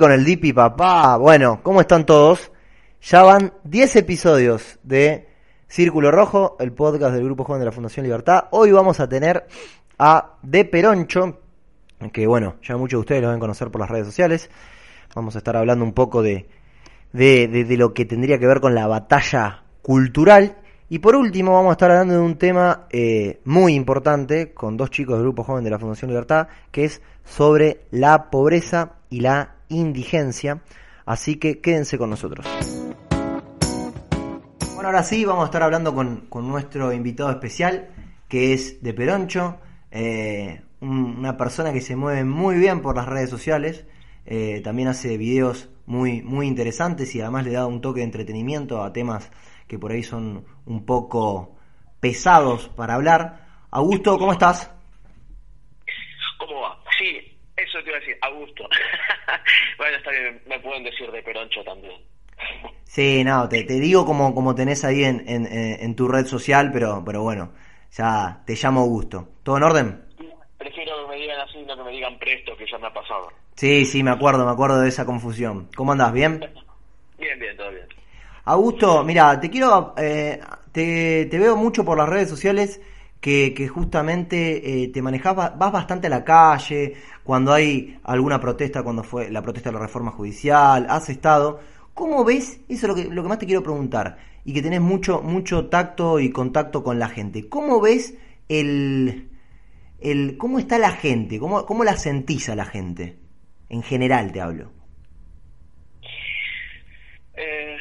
con el Dipi, papá. Bueno, ¿cómo están todos? Ya van 10 episodios de Círculo Rojo, el podcast del Grupo Joven de la Fundación Libertad. Hoy vamos a tener a De Peroncho, que bueno, ya muchos de ustedes lo deben conocer por las redes sociales. Vamos a estar hablando un poco de, de, lo que tendría que ver con la batalla cultural. Y por último vamos a estar hablando de un tema eh, muy importante con dos chicos del Grupo Joven de la Fundación Libertad, que es sobre la pobreza y la indigencia. Así que quédense con nosotros. Bueno, ahora sí, vamos a estar hablando con, nuestro invitado especial, que es de Peroncho, eh, un- una persona que se mueve muy bien por las redes sociales, eh, también hace videos muy, muy interesantes y además le da un toque de entretenimiento a temas que por ahí son un poco pesados para hablar. Augusto, ¿cómo estás? Eso te iba a decir, a gusto. bueno, está bien, me pueden decir de Peroncho también. Sí, no, te, te digo como, como tenés ahí en, en, en- en tu red social, pero, pero bueno, ya te llamo Augusto. ¿Todo en orden? Prefiero que me digan así, no que me digan presto, que ya me ha pasado. Sí, sí, me acuerdo, me acuerdo de esa confusión. ¿Cómo andás? ¿Bien? Bien, bien, todo bien. Augusto, mira, te quiero, eh, te, te veo mucho por las redes sociales que, justamente eh, te manejás, ba- vas bastante a la calle, cuando hay alguna protesta, cuando fue la protesta de la reforma judicial, has estado. ¿Cómo ves? Eso es lo que, lo que más te quiero preguntar, y que tenés mucho, mucho tacto y contacto con la gente. ¿Cómo ves el, el cómo está la gente? ¿Cómo, cómo la sentís a la gente? En general te hablo. Eh,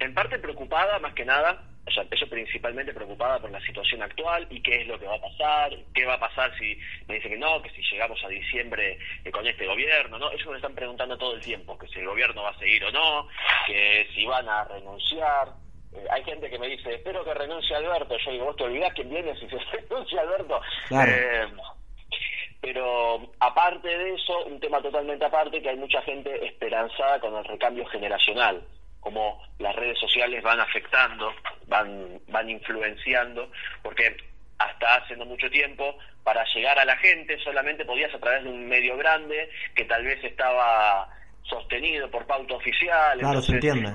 en parte preocupada, más que nada, o sea, eso principalmente preocupada por la situación actual y qué es lo que va a pasar, qué va a pasar si me dice que no, que si llegamos a diciembre eh, con este gobierno, ¿no? Eso me están preguntando todo el tiempo, que si el gobierno va a seguir o no, que si van a renunciar. Eh, hay gente que me dice, espero que renuncie Alberto. Yo digo, ¿vos te olvidás quién viene si se renuncia Alberto? Claro. Eh, pero aparte de eso, un tema totalmente aparte, que hay mucha gente esperanzada con el recambio generacional, como las redes sociales van afectando, van, van influenciando, porque hasta hace no mucho tiempo, para llegar a la gente solamente podías a través de un medio grande que tal vez estaba sostenido por pauta oficial. Claro, se entiende.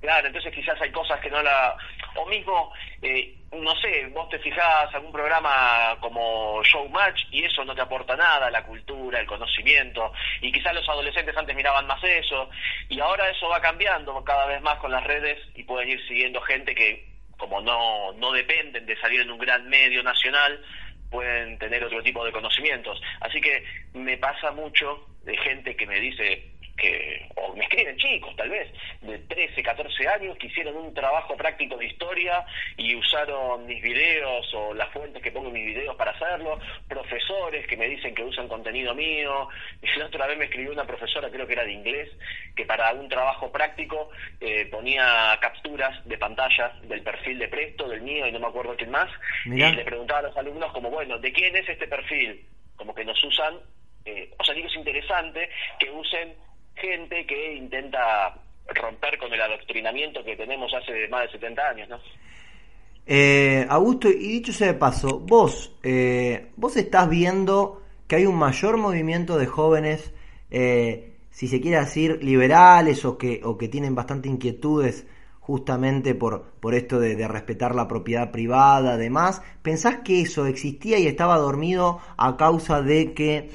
Claro, entonces quizás hay cosas que no la... O mismo, eh, no sé, vos te fijás algún programa como Showmatch y eso no te aporta nada, la cultura, el conocimiento, y quizás los adolescentes antes miraban más eso, y ahora eso va cambiando cada vez más con las redes y pueden ir siguiendo gente que como no, no dependen de salir en un gran medio nacional, pueden tener otro tipo de conocimientos. Así que me pasa mucho de gente que me dice que, o me escriben chicos tal vez, de 13, 14 años, que hicieron un trabajo práctico de historia y usaron mis videos o las fuentes que pongo en mis videos para hacerlo, profesores que me dicen que usan contenido mío, y la otra vez me escribió una profesora, creo que era de inglés, que para un trabajo práctico eh, ponía capturas de pantalla del perfil de Presto, del mío y no me acuerdo quién más, Mirá. y le preguntaba a los alumnos como, bueno, ¿de quién es este perfil? Como que nos usan, eh, o sea, digo, es interesante que usen gente que intenta romper con el adoctrinamiento que tenemos hace más de 70 años, ¿no? Eh, Augusto, y dicho sea de paso, vos, eh, vos estás viendo que hay un mayor movimiento de jóvenes, eh, si se quiere decir, liberales o que, o que tienen bastante inquietudes justamente por, por esto de, de respetar la propiedad privada, además. ¿Pensás que eso existía y estaba dormido a causa de que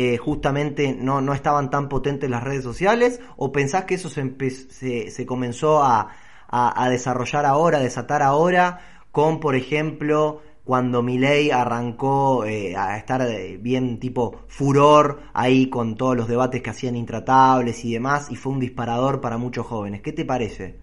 eh, justamente no, no estaban tan potentes las redes sociales? ¿O pensás que eso se, se, se comenzó a, a, a desarrollar ahora, a desatar ahora, con, por ejemplo, cuando Milei arrancó eh, a estar eh, bien tipo furor ahí con todos los debates que hacían intratables y demás, y fue un disparador para muchos jóvenes. ¿Qué te parece?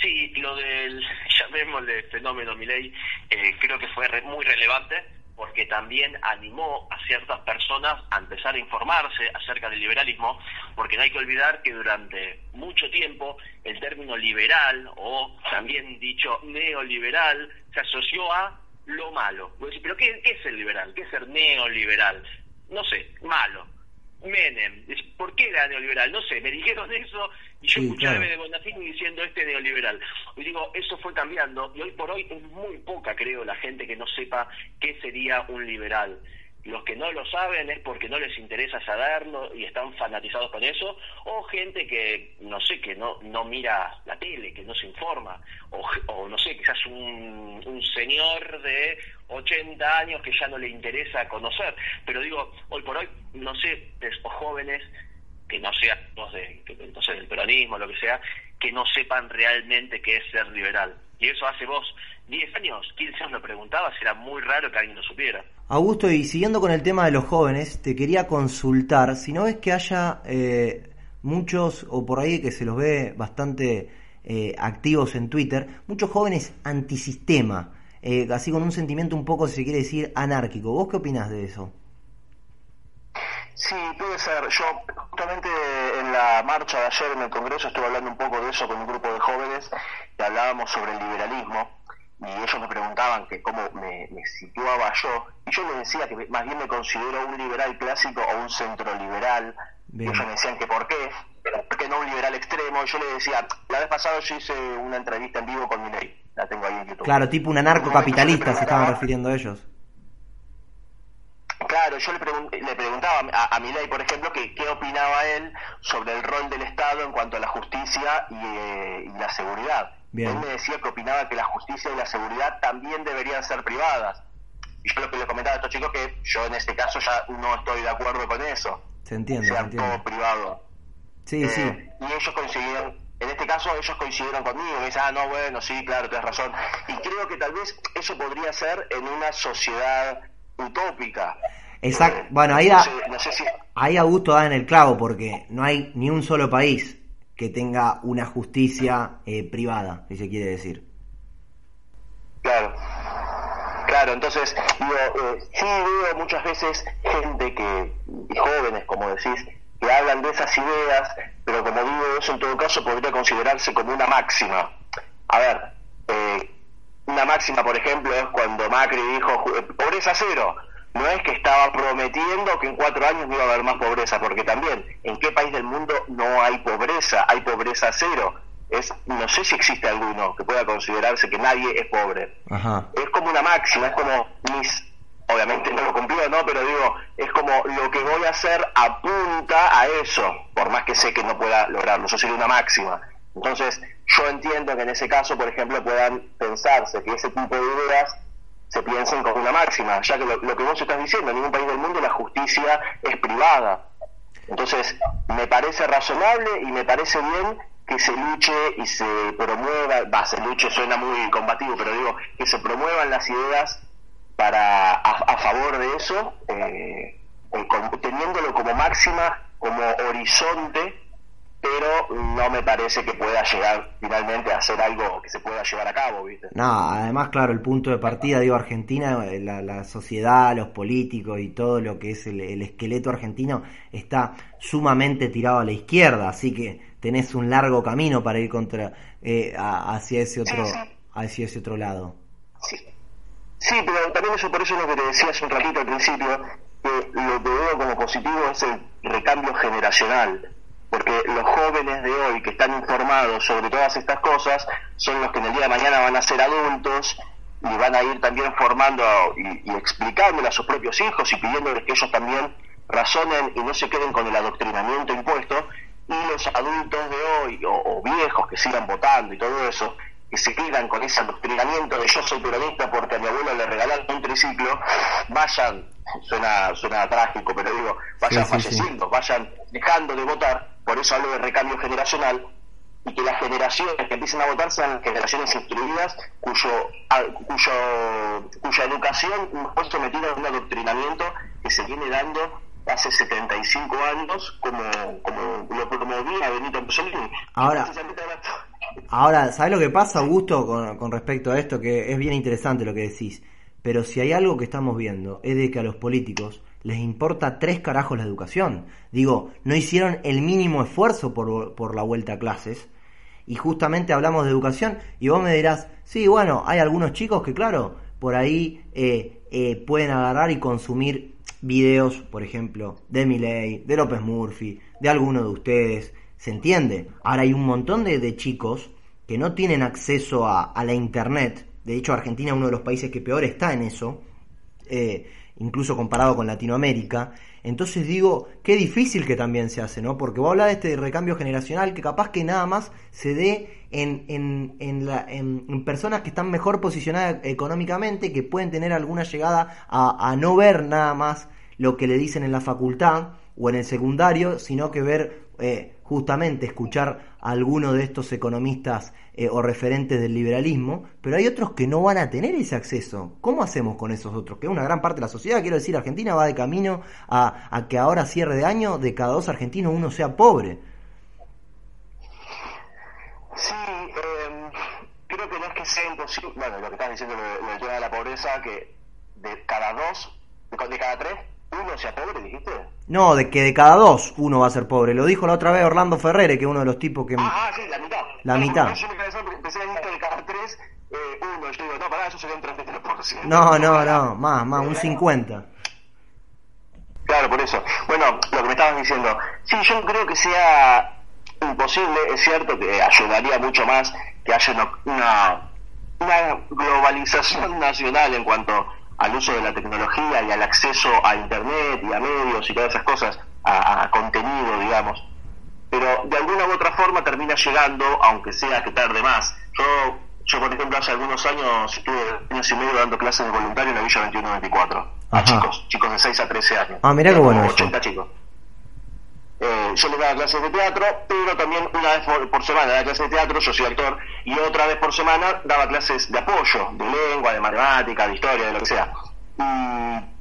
Sí, lo del, llamémosle fenómeno Milei, eh, creo que fue re- muy relevante porque también animó a ciertas personas a empezar a informarse acerca del liberalismo, porque no hay que olvidar que durante mucho tiempo el término liberal, o también dicho neoliberal, se asoció a lo malo. ¿Pero qué, es el liberal? ¿Qué es ser neoliberal? No sé, malo. Menem. ¿Por qué era neoliberal? No sé, me dijeron eso y yo Sí, escuché a claro. de Bonafini diciendo este neoliberal. Y digo, eso fue cambiando y hoy por hoy es muy poca, creo, la gente que no sepa qué sería un liberal. los que no lo saben es porque no les interesa saberlo y están fanatizados con eso, o gente que, no sé, que no, no mira la tele, que no se informa, o, no sé, quizás un, un señor de 80 años que ya no le interesa conocer. Pero digo, hoy por hoy, no sé, o jóvenes que no sean los de, que, no del peronismo, lo que sea, que no sepan realmente qué es ser liberal. Y eso hace vos 10 años, 15 años lo preguntabas, era muy raro que alguien lo supiera. Augusto, y siguiendo con el tema de los jóvenes, te quería consultar, si no ves que haya eh, muchos, o por ahí que se los ve bastante eh, activos en Twitter, muchos jóvenes antisistema, eh, así con un sentimiento un poco, si se quiere decir, anárquico. ¿Vos qué opinás de eso? Sí, puede ser. Yo justamente en la marcha de ayer en el Congreso estuve hablando un poco de eso con un grupo de jóvenes y hablábamos sobre el liberalismo y ellos me preguntaban que cómo me, situaba yo, y yo les decía que más bien me considero un liberal clásico o un centro liberal, y ellos me decían que por qué, ¿por qué no un liberal extremo? Yo les decía, la vez pasada yo hice una entrevista en vivo con mi ley, la tengo ahí en YouTube. Claro, tipo un anarcocapitalista se estaban refiriendo a ellos. Claro, yo le, le preguntaba a, a Milei, por ejemplo, que qué opinaba él sobre el rol del Estado en cuanto a la justicia y, eh, y la seguridad. Él me decía que opinaba que la justicia y la seguridad también deberían ser privadas. Y yo lo que le comentaba a estos chicos que yo en este caso ya no estoy de acuerdo con eso. Se entiende. Sea todo privado. Sí, sí. Eh, y ellos coincidieron, en este caso ellos coincidieron conmigo, me dicen, ah, no, bueno, sí, claro, tienes razón. Y creo que tal vez eso podría ser en una sociedad utópica. Exacto. Eh, bueno, ahí, a, ahí Augusto da en el clavo porque no hay ni un solo país que tenga una justicia eh, privada, si se quiere decir. Claro, claro, entonces, digo, eh, sí veo muchas veces gente que, jóvenes, como decís, que hablan de esas ideas, pero como digo, eso en todo caso podría considerarse como una máxima. A ver, una máxima, por ejemplo, es cuando Macri dijo pobreza cero no es que estaba prometiendo que en cuatro años no iba a haber más pobreza, porque también, ¿en qué país del mundo no hay pobreza? Hay pobreza cero. Es, no sé si existe alguno que pueda considerarse que nadie es pobre. Es como una máxima, es como mis, obviamente no lo cumplió, ¿no? Pero digo, es como lo que voy a hacer apunta a eso, por más que sé que no pueda lograrlo, eso sería una máxima. Entonces, yo entiendo que en ese caso, por ejemplo, puedan pensarse que ese tipo de ideas se piensen como una máxima, ya que lo, que vos estás diciendo, en ningún país del mundo la justicia es privada. Entonces, me parece razonable y me parece bien que se luche y se promueva, va, se luche suena muy combativo, pero digo, que se promuevan las ideas para a, favor de eso, eh, eh teniéndolo como máxima, como horizonte pero no me parece que pueda llegar finalmente a hacer algo que se pueda llevar a cabo, ¿viste? No, además, claro, el punto de partida, digo, Argentina, eh, la, sociedad, los políticos y todo lo que es el, esqueleto argentino está sumamente tirado a la izquierda, así que tenés un largo camino para ir contra eh, hacia ese otro hacia ese otro lado. Sí. sí, pero también eso por eso lo que te decía hace un ratito al principio, que lo que veo como positivo es el recambio generacional porque los jóvenes de hoy que están informados sobre todas estas cosas son los que en el día de mañana van a ser adultos y van a ir también formando y, explicándole a sus propios hijos y pidiéndoles que ellos también razonen y no se queden con el adoctrinamiento impuesto. Y los adultos de hoy o, viejos que sigan votando y todo eso que se quedan con ese adoctrinamiento de yo soy peronista porque a mi abuelo le regalaron un triciclo vayan suena suena trágico pero digo vayan falleciendo vayan dejando de votar por eso hablo de recambio generacional, y que las generaciones que empiecen a votar sean generaciones instruidas cuyo, cuyo, cuya educación fue sometida a un adoctrinamiento que se viene dando hace 75 años como, como lo promovía Benito Mussolini. Ahora, ahora, ¿sabes lo que pasa, Augusto, con, respecto a esto? Que es bien interesante lo que decís. Pero si hay algo que estamos viendo es de que a los políticos les importa tres carajos la educación. Digo, no hicieron el mínimo esfuerzo por, por, la vuelta a clases. Y justamente hablamos de educación y vos me dirás, sí, bueno, hay algunos chicos que claro, por ahí eh, eh, pueden agarrar y consumir videos, por ejemplo, de Miley, de López Murphy, de alguno de ustedes. ¿Se entiende? Ahora hay un montón de, de chicos que no tienen acceso a, a la Internet. De hecho, Argentina es uno de los países que peor está en eso eh, incluso comparado con Latinoamérica. Entonces digo, qué difícil que también se hace, ¿no? Porque vos hablas de este recambio generacional que capaz que nada más se dé en, en, en, la, en, personas que están mejor posicionadas económicamente, que pueden tener alguna llegada a, a no ver nada más lo que le dicen en la facultad o en el secundario, sino que ver eh, justamente escuchar a alguno de estos economistas eh, o referentes del liberalismo, pero hay otros que no van a tener ese acceso. ¿Cómo hacemos con esos otros? Que una gran parte de la sociedad, quiero decir, Argentina va de camino a, a que ahora cierre de año, de cada dos argentinos uno sea pobre. Sí, eh, creo que no es que sea imposible, bueno, lo que estás diciendo, lo, lo de la pobreza, que de cada dos, de cada tres, uno sea pobre, dijiste. No, de que de cada dos uno va a ser pobre. Lo dijo la otra vez Orlando Ferrere, que es uno de los tipos que... Ah, ah sí, la mitad. La mitad. Yo me empecé a decir de cada tres, eh, uno. Yo digo, no, pará, eso sería un 33%. No, no, no, más, más, un 50. Claro, por eso. Bueno, lo que me estabas diciendo. Sí, yo creo que sea imposible, es cierto que ayudaría mucho más que haya una, una globalización nacional en cuanto al uso de la tecnología y al acceso a Internet y a medios y todas esas cosas, a, contenido, digamos. Pero de alguna u otra forma termina llegando, aunque sea que tarde más. Yo, yo por ejemplo, hace algunos años estuve años y medio dando clases de voluntario en la Villa 2124 a chicos, chicos de 6 a 13 años. Ah, mira qué bueno 80 chicos. Eh, yo les daba clases de teatro, pero también una vez por, semana daba clases de teatro, yo soy actor, y otra vez por semana daba clases de apoyo, de lengua, de matemática, de historia, de lo que sea.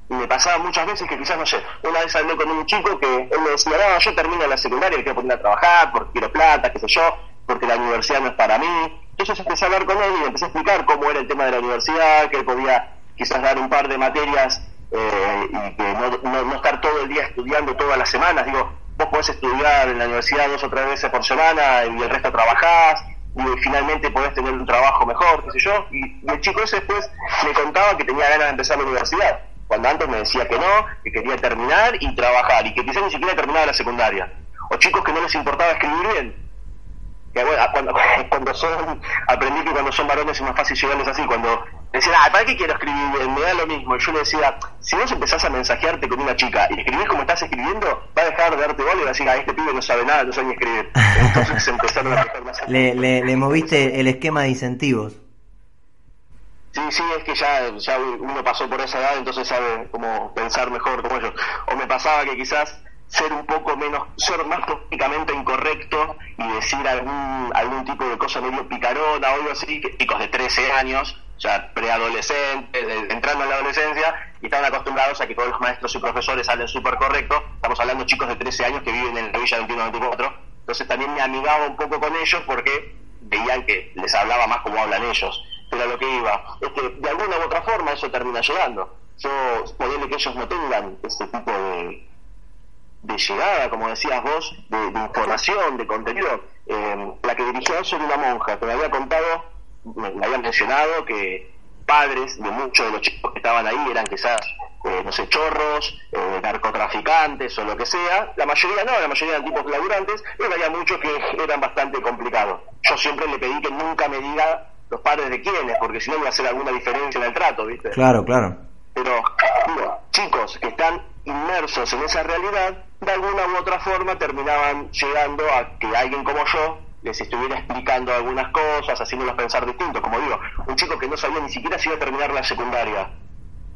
Y me pasaba muchas veces que quizás, no sé, una vez hablé con un chico que él me decía, no, yo termino la secundaria y quiero poner a trabajar porque quiero plata, qué sé yo, porque la universidad no es para mí. Entonces empecé a hablar con él y empecé a explicar cómo era el tema de la universidad, que él podía quizás dar un par de materias eh, y que no, no, no estar todo el día estudiando todas las semanas. Digo, vos podés estudiar en la universidad dos o tres veces por semana y el resto trabajás y finalmente podés tener un trabajo mejor, qué sé yo. Y, el chico ese después me contaba que tenía ganas de empezar la universidad, cuando antes me decía que no, que quería terminar y trabajar y que quizás ni siquiera terminaba la secundaria. O chicos que no les importaba escribir bien, que bueno, cuando, cuando son, aprendí que cuando son varones es más fácil llegarles así, cuando decían, ah, ¿para qué quiero escribir? Me da lo mismo. Y yo le decía, si vos empezás a mensajearte con una chica y escribís como estás escribiendo, va a dejar de darte bola y va a decir, ah, este pibe no sabe nada, no sabe ni escribir. Entonces empezaron a más. Le, le, le moviste el esquema de incentivos. Sí, sí, es que ya, ya uno pasó por esa edad, entonces sabe cómo pensar mejor como ellos. O me pasaba que quizás ser un poco menos, ser más políticamente incorrecto y decir algún, algún tipo de cosa medio picarona o algo así, que chicos de 13 años, sea, preadolescentes, entrando en la adolescencia, y estaban acostumbrados a que todos los maestros y profesores hablen súper correcto, estamos hablando de chicos de 13 años que viven en la Villa 21-24, entonces también me amigaba un poco con ellos porque veían que les hablaba más como hablan ellos, pero lo que iba, es que de alguna u otra forma eso termina llegando. Yo, poderle que ellos no tengan ese tipo de, de llegada, como decías vos, de, información, de contenido. Eh, la que dirigió eso era una monja que me había contado, me, había mencionado que padres de muchos de los chicos que estaban ahí eran quizás, eh, no sé, chorros, eh, narcotraficantes o lo que sea. La mayoría no, la mayoría eran tipos laburantes, pero había muchos que eran bastante complicados. Yo siempre le pedí que nunca me diga los padres de quiénes, porque si no iba a hacer alguna diferencia en el trato, ¿viste? Claro, claro. Pero, chicos que están inmersos en esa realidad, de alguna u otra forma terminaban llegando a que alguien como yo les estuviera explicando algunas cosas, haciéndolos pensar distinto. Como digo, un chico que no sabía ni siquiera si iba a terminar la secundaria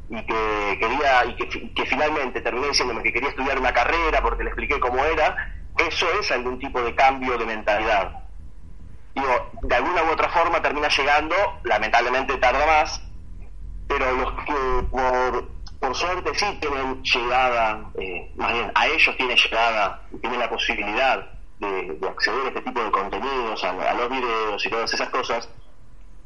y que quería y que, que finalmente terminó diciéndome que quería estudiar una carrera porque le expliqué cómo era, eso es algún tipo de cambio de mentalidad. Digo, de alguna u otra forma termina llegando, lamentablemente tarda más, pero los que por por suerte sí tienen llegada, eh, más bien a ellos tiene llegada, tienen la posibilidad de, acceder a este tipo de contenidos, a, los videos y todas esas cosas.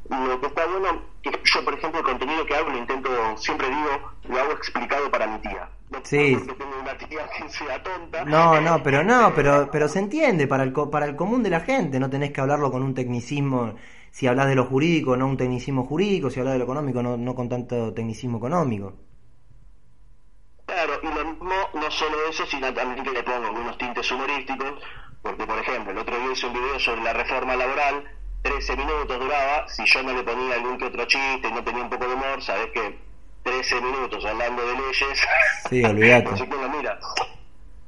Lo que está bueno, que yo por ejemplo el contenido que hago lo intento, siempre digo, lo hago explicado para mi tía. No sí. tengo una tía que sea tonta. No, no, pero no, pero, pero se entiende para el, para el común de la gente, no tenés que hablarlo con un tecnicismo si hablas de lo jurídico, no un tecnicismo jurídico, si hablas de lo económico, no, no con tanto tecnicismo económico. Claro, y lo mismo, no solo eso, sino también que le pongo algunos tintes humorísticos, porque por ejemplo, el otro día hice un video sobre la reforma laboral, 13 minutos duraba, si yo no le ponía algún que otro chiste y no tenía un poco de humor, sabes que 13 13 minutos hablando de leyes, sí, olvídate. no quién lo mira.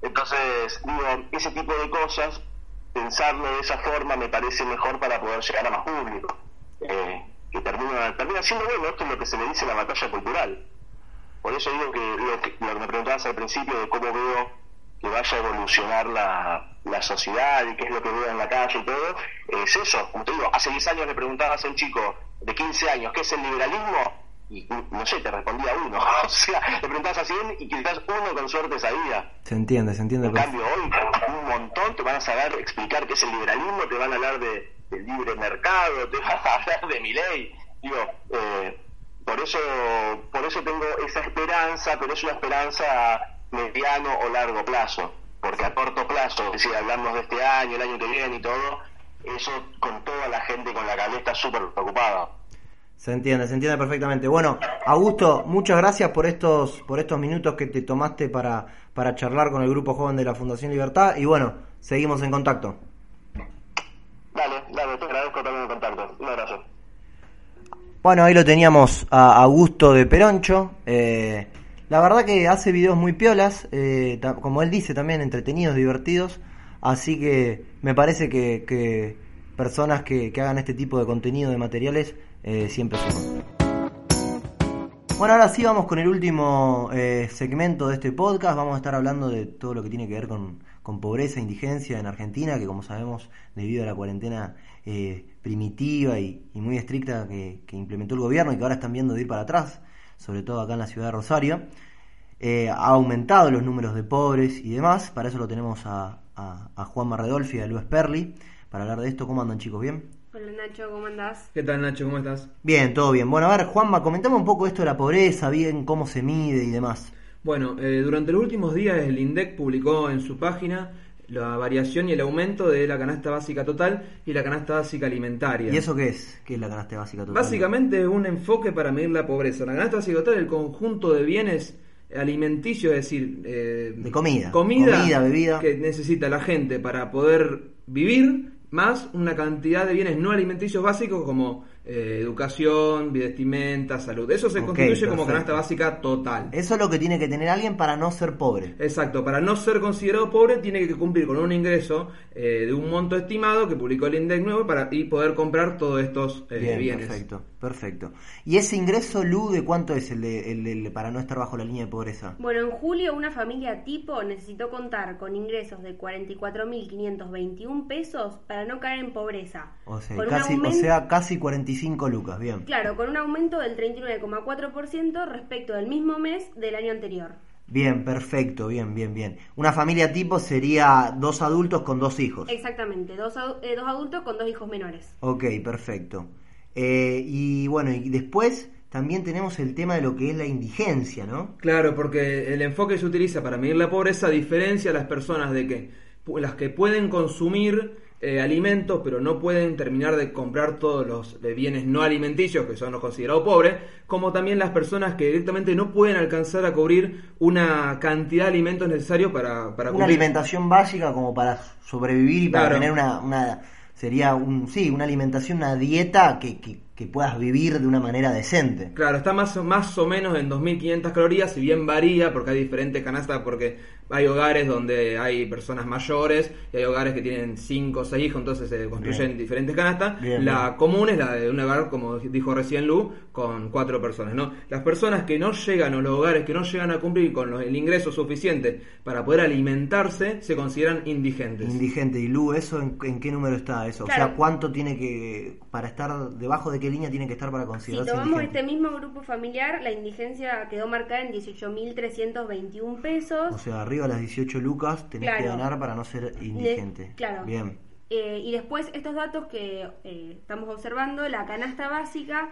Entonces, digo, ese tipo de cosas, pensarlo de esa forma me parece mejor para poder llegar a más público. Eh, que termina, termina siendo bueno, esto es lo que se le dice la batalla cultural. Por eso digo que lo que, lo que me preguntabas al principio de cómo veo que vaya a evolucionar la, la sociedad y qué es lo que veo en la calle y todo, es eso. Como te digo, hace 10 años le preguntabas a un chico de 15 años qué es el liberalismo y no sé, te respondía uno. o sea, le preguntabas a 100 y quizás uno con suerte sabía. Se entiende, se entiende. En cambio, hoy un montón te van a saber explicar qué es el liberalismo, te van a hablar de, del libre mercado, te van a hablar de mi ley. Digo, eh, por eso por eso tengo esa esperanza, pero es una esperanza mediano o largo plazo, porque a corto plazo, es decir, hablamos de este año, el año que viene y todo, eso con toda la gente con la cabeza súper preocupada. Se entiende, se entiende perfectamente. Bueno, Augusto, muchas gracias por estos, por estos minutos que te tomaste para, para charlar con el grupo joven de la Fundación Libertad y bueno, seguimos en contacto. Dale, dale, te agradezco también el contacto. Un abrazo. Bueno, ahí lo teníamos a Augusto de Peroncho. Eh, la verdad que hace videos muy piolas, eh, como él dice también, entretenidos, divertidos. Así que me parece que, personas que, hagan este tipo de contenido de materiales eh, siempre suman. Bueno, ahora sí vamos con el último eh, segmento de este podcast. Vamos a estar hablando de todo lo que tiene que ver con, con pobreza e indigencia en Argentina, que como sabemos, debido a la cuarentena primitiva y, y muy estricta que, que implementó el gobierno y que ahora están viendo de ir para atrás, sobre todo acá en la ciudad de Rosario, eh, ha aumentado los números de pobres y demás. Para eso lo tenemos a, a, a Juan Marredolfi y a Luis Perli para hablar de esto. ¿Cómo andan chicos? ¿Bien? Hola Nacho, ¿cómo andás? ¿Qué tal Nacho? ¿Cómo estás? Bien, todo bien. Bueno, a ver, Juanma, comentame un poco esto de la pobreza, bien cómo se mide y demás. Bueno, eh, durante los últimos días el INDEC publicó en su página la variación y el aumento de la canasta básica total y la canasta básica alimentaria. ¿Y eso qué es? ¿Qué es la canasta básica total? Básicamente es un enfoque para medir la pobreza. La canasta básica total es el conjunto de bienes alimenticios, es decir, eh, De comida. comida, Comida, bebida. que necesita la gente para poder vivir, más una cantidad de bienes no alimenticios básicos como eh, educación, vestimenta, salud. Eso se Ok, constituye como canasta básica total. Eso es lo que tiene que tener alguien para no ser pobre. Exacto, para no ser considerado pobre tiene que cumplir con un ingreso eh, de un monto estimado que publicó el INDEC nuevo para y poder comprar todos estos eh, Bien, bienes. perfecto, perfecto. ¿Y ese ingreso LU de cuánto es el, de, el, el- para no estar bajo la línea de pobreza? Bueno, en julio una familia tipo necesitó contar con ingresos de 44.521 pesos para no caer en pobreza. O sea, Con un casi, o aumento- sea, casi 45 lucas, bien. Claro, con un aumento del 39,4% respecto del mismo mes del año anterior. Bien, perfecto, bien, bien, bien. Una familia tipo sería dos adultos con dos hijos. Exactamente, dos, eh, dos adultos con dos hijos menores. Ok, perfecto. Eh, y bueno, y después también tenemos el tema de lo que es la indigencia, ¿no? Claro, porque el enfoque que se utiliza para medir la pobreza diferencia a las personas de que las que pueden consumir eh, alimentos pero no pueden terminar de comprar todos los eh, bienes no alimenticios que son los considerados pobres, como también las personas que directamente no pueden alcanzar a cubrir una cantidad de alimentos necesarios para, para Una alimentación básica como para sobrevivir y para Claro. tener una, una sería un sí, una alimentación, una dieta que, que, que puedas vivir de una manera decente. Claro, está más, o- más o menos en 2.500 calorías, si bien varía porque hay diferentes canastas, porque hay hogares donde hay personas mayores y hay hogares que tienen 5 o 6 hijos, entonces se construyen Bien. diferentes canastas. Bien, la bien. común es la de un hogar, como dijo recién Lu, con 4 personas. ¿no? Las personas que no llegan, o los hogares que no llegan a cumplir con los- el ingreso suficiente para poder alimentarse, se consideran indigentes. Indigente y Lu, eso en, en qué número está eso? O sea, ¿cuánto tiene que para estar debajo de qué línea tiene que estar para Si considerarse tomamos indigente? este mismo grupo familiar, la indigencia quedó marcada en 18.321 pesos. O sea, arriba de las 18 lucas tenés que ganar para no ser indigente. Claro. Bien. Eh, y después estos datos que eh, estamos observando, la canasta básica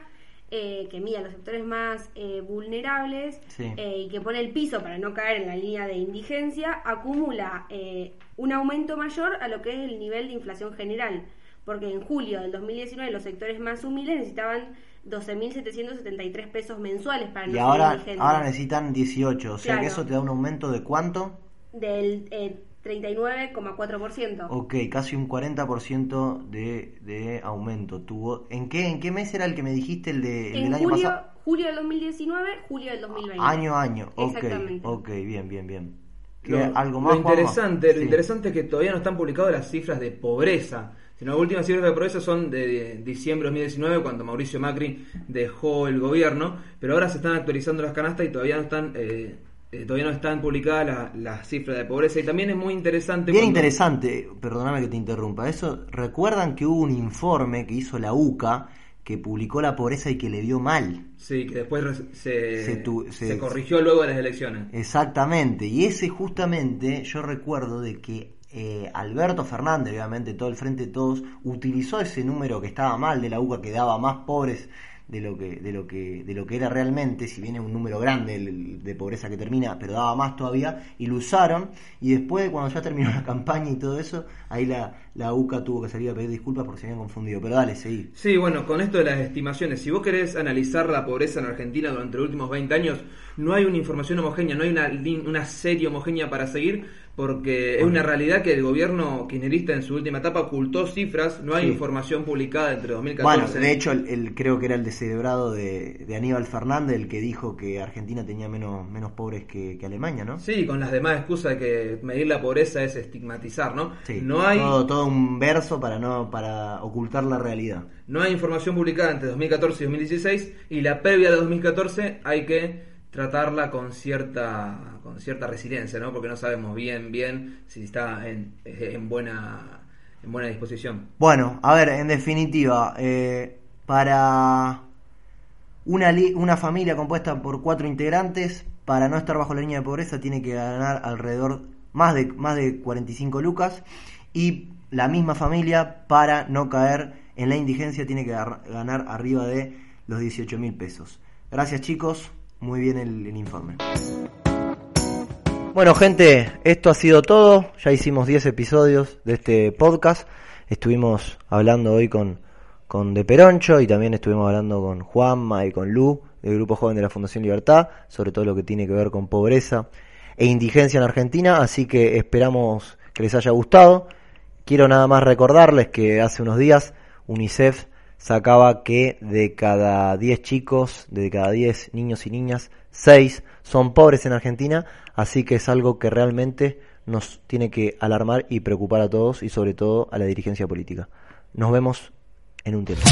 eh, que mide a los sectores más eh, vulnerables Sí. eh, y que pone el piso para no caer en la línea de indigencia, acumula eh, un aumento mayor a lo que es el nivel de inflación general. Porque en julio del 2019 los sectores más humildes necesitaban 12.773 pesos mensuales para no Y ser ahora, indigentes. ahora necesitan 18, o sea que eso te da un aumento de cuánto? Del eh, 39,4%. Ok, casi un 40% de, de aumento tuvo. ¿En qué, ¿En qué mes era el que me dijiste, el, de, el En del año julio, pasado? julio del 2019, julio del 2020. Año a año, ok, Exactamente. ok, bien, bien, bien. ¿Qué- Lo, ¿Algo lo más? Juanma? interesante, lo Sí. interesante es que todavía no están publicadas las cifras de pobreza. Sino las últimas cifras de pobreza son de diciembre de 2019, cuando Mauricio Macri dejó el gobierno, pero ahora se están actualizando las canastas y todavía no están eh, eh, todavía no están publicadas la- las cifras de pobreza. Y también es muy interesante. Bien cuando- interesante, perdóname que te interrumpa. Eso, recuerdan que hubo un informe que hizo la UCA que publicó la pobreza y que le dio mal. Sí, que después re- se, Se tu- se se- corrigió luego de las elecciones. Exactamente, y ese justamente yo recuerdo de que eh, Alberto Fernández, obviamente todo el frente de todos, utilizó ese número que estaba mal de la UCA que daba más pobres de lo que de lo que de lo que era realmente, si bien es un número grande de pobreza que termina, pero daba más todavía y lo usaron y después cuando ya terminó la campaña y todo eso, ahí la, la UCA tuvo que salir a pedir disculpas porque se habían confundido, pero dale, seguí. Sí, bueno, con esto de las estimaciones, si vos querés analizar la pobreza en Argentina durante los últimos 20 años, no hay una información homogénea, no hay una, una serie homogénea para seguir, porque es una realidad que el gobierno kirchnerista en su última etapa ocultó cifras, no hay Sí. información publicada entre 2014 Bueno, de hecho, el, el- creo que era el descerebrado de, de Aníbal Fernández el que dijo que Argentina tenía menos, menos pobres que, que Alemania, ¿no? Sí, con las demás excusas de que medir la pobreza es estigmatizar, ¿no? Sí, no hay todo, todo un verso para no para ocultar la realidad. No hay información publicada entre 2014 y 2016 y la previa de 2014 hay que tratarla con cierta con cierta resiliencia, ¿no? Porque no sabemos bien bien si está en, en buena en buena disposición. Bueno, a ver, en definitiva, eh, para una, li- una familia compuesta por cuatro integrantes, para no estar bajo la línea de pobreza, tiene que ganar alrededor más de, más de 45 lucas. Y la misma familia, para no caer en la indigencia, tiene que ganar arriba de los 18 mil pesos. Gracias, chicos. Muy bien el, el informe. Bueno, gente, esto ha sido todo. Ya hicimos 10 episodios de este podcast. Estuvimos hablando hoy con, con De Peroncho y también estuvimos hablando con Juanma y con Lu del Grupo Joven de la Fundación Libertad sobre todo lo que tiene que ver con pobreza e indigencia en Argentina. Así que esperamos que les haya gustado. Quiero nada más recordarles que hace unos días UNICEF sacaba que de cada 10 chicos, de cada 10 niños y niñas, 6 son pobres en Argentina, así que es algo que realmente nos tiene que alarmar y preocupar a todos y sobre todo a la dirigencia política. Nos vemos en un tiempo.